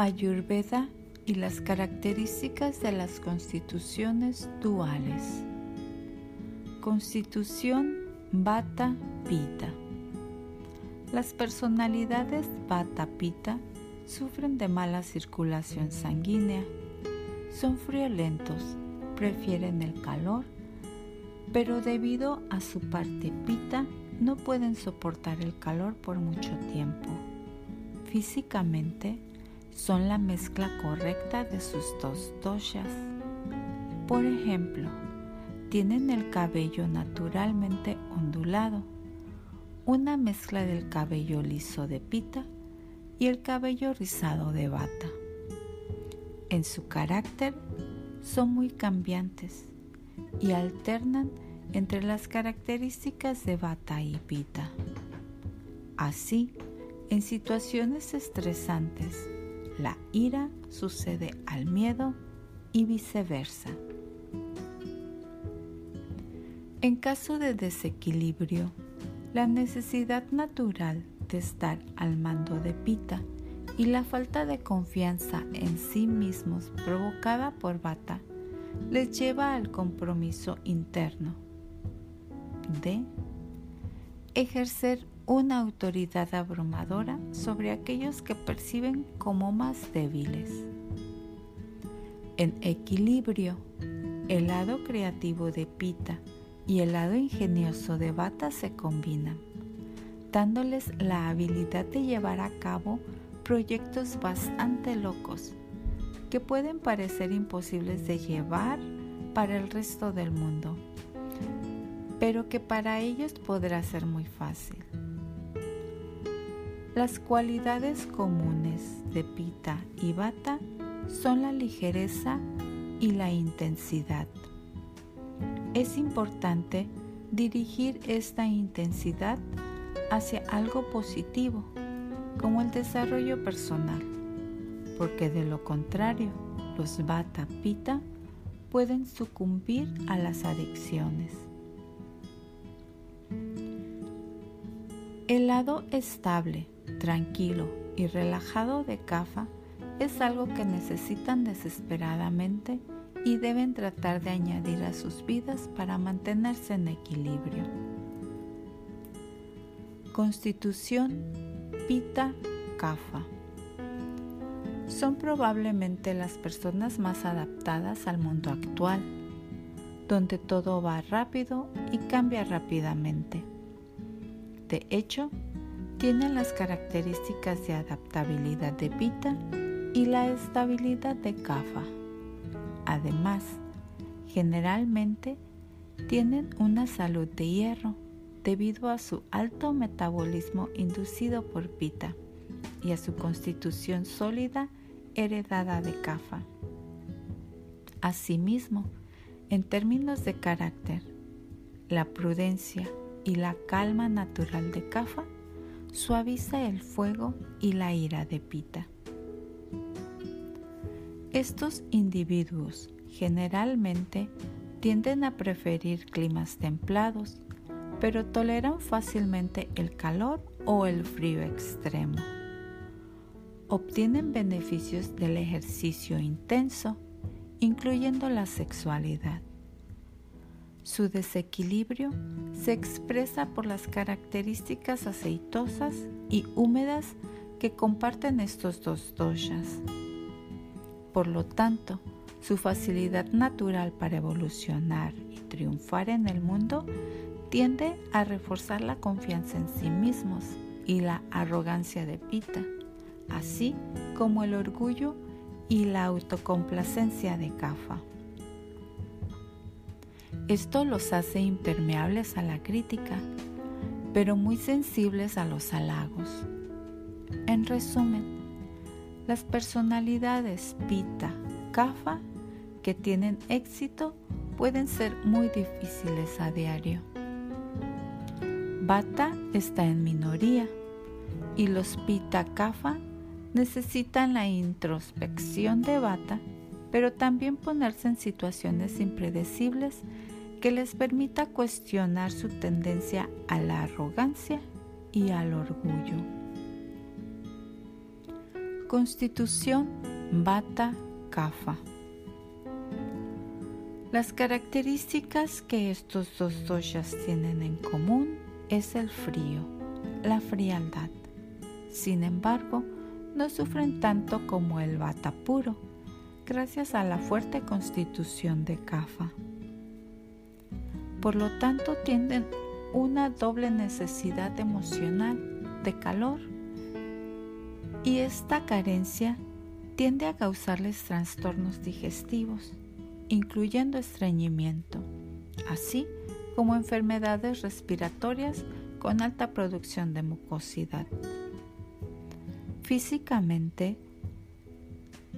Ayurveda y las características de las constituciones duales. Constitución Vata Pita. Las personalidades Vata Pita sufren de mala circulación sanguínea, son friolentos, prefieren el calor, pero debido a su parte Pita no pueden soportar el calor por mucho tiempo. Físicamente, son la mezcla correcta de sus dos doshas. Por ejemplo, tienen el cabello naturalmente ondulado, una mezcla del cabello liso de pita y el cabello rizado de bata. En su carácter son muy cambiantes y alternan entre las características de bata y pita. Así, en situaciones estresantes, la ira sucede al miedo y viceversa. En caso de desequilibrio, la necesidad natural de estar al mando de Pita y la falta de confianza en sí mismos provocada por Bata les lleva al compromiso interno de ejercer una autoridad abrumadora sobre aquellos que perciben como más débiles. En equilibrio, el lado creativo de Pita y el lado ingenioso de Bata se combinan, dándoles la habilidad de llevar a cabo proyectos bastante locos que pueden parecer imposibles de llevar para el resto del mundo, pero que para ellos podrá ser muy fácil. Las cualidades comunes de Pita y Bata son la ligereza y la intensidad. Es importante dirigir esta intensidad hacia algo positivo, como el desarrollo personal, porque de lo contrario, los Bata Pita pueden sucumbir a las adicciones. El lado estable tranquilo y relajado de Kafa es algo que necesitan desesperadamente y deben tratar de añadir a sus vidas para mantenerse en equilibrio. Constitución Pita Kafa son probablemente las personas más adaptadas al mundo actual, donde todo va rápido y cambia rápidamente. De hecho, tienen las características de adaptabilidad de Pita y la estabilidad de Kapha. Además, generalmente tienen una salud de hierro debido a su alto metabolismo inducido por Pita y a su constitución sólida heredada de Kapha. Asimismo, en términos de carácter, la prudencia y la calma natural de Kapha suaviza el fuego y la ira de Pita. Estos individuos generalmente tienden a preferir climas templados, pero toleran fácilmente el calor o el frío extremo. Obtienen beneficios del ejercicio intenso, incluyendo la sexualidad. Su desequilibrio se expresa por las características aceitosas y húmedas que comparten estos dos doshas. Por lo tanto, su facilidad natural para evolucionar y triunfar en el mundo tiende a reforzar la confianza en sí mismos y la arrogancia de Pita, así como el orgullo y la autocomplacencia de Kafa. Esto los hace impermeables a la crítica, pero muy sensibles a los halagos. En resumen, las personalidades Pita, Kafa que tienen éxito pueden ser muy difíciles a diario. Bata está en minoría y los Pita Kafa necesitan la introspección de Bata, pero también ponerse en situaciones impredecibles que les permita cuestionar su tendencia a la arrogancia y al orgullo. Constitución Bata Kafa. Las características que estos dos doshas tienen en común es el frío, la frialdad. Sin embargo, no sufren tanto como el Vata puro, gracias a la fuerte constitución de Kafa. Por lo tanto, tienen una doble necesidad emocional de calor y esta carencia tiende a causarles trastornos digestivos, incluyendo estreñimiento, así como enfermedades respiratorias con alta producción de mucosidad. Físicamente,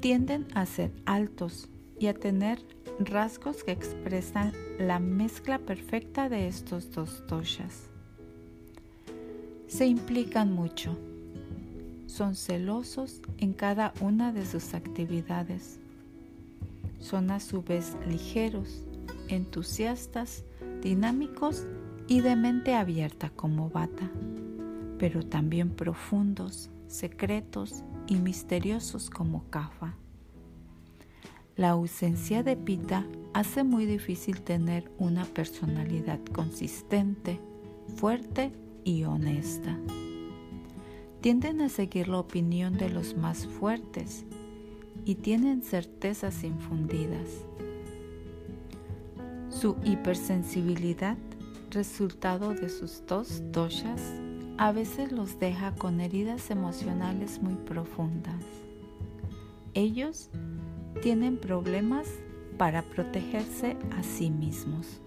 tienden a ser altos y a tener rasgos que expresan la mezcla perfecta de estos dos doshas. Se implican mucho son celosos en cada una de sus actividades. Son a su vez ligeros, entusiastas, dinámicos y de mente abierta como bata, pero también profundos, secretos y misteriosos como Kafa. La ausencia de Pita hace muy difícil tener una personalidad consistente, fuerte y honesta tienden a seguir la opinión de los más fuertes y tienen certezas infundidas. Su hipersensibilidad, resultado de sus dos doshas, a veces los deja con heridas emocionales muy profundas. Ellos tienen problemas para protegerse a sí mismos.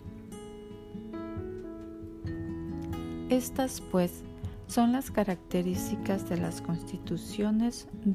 Estas pues son las características de las constituciones duales.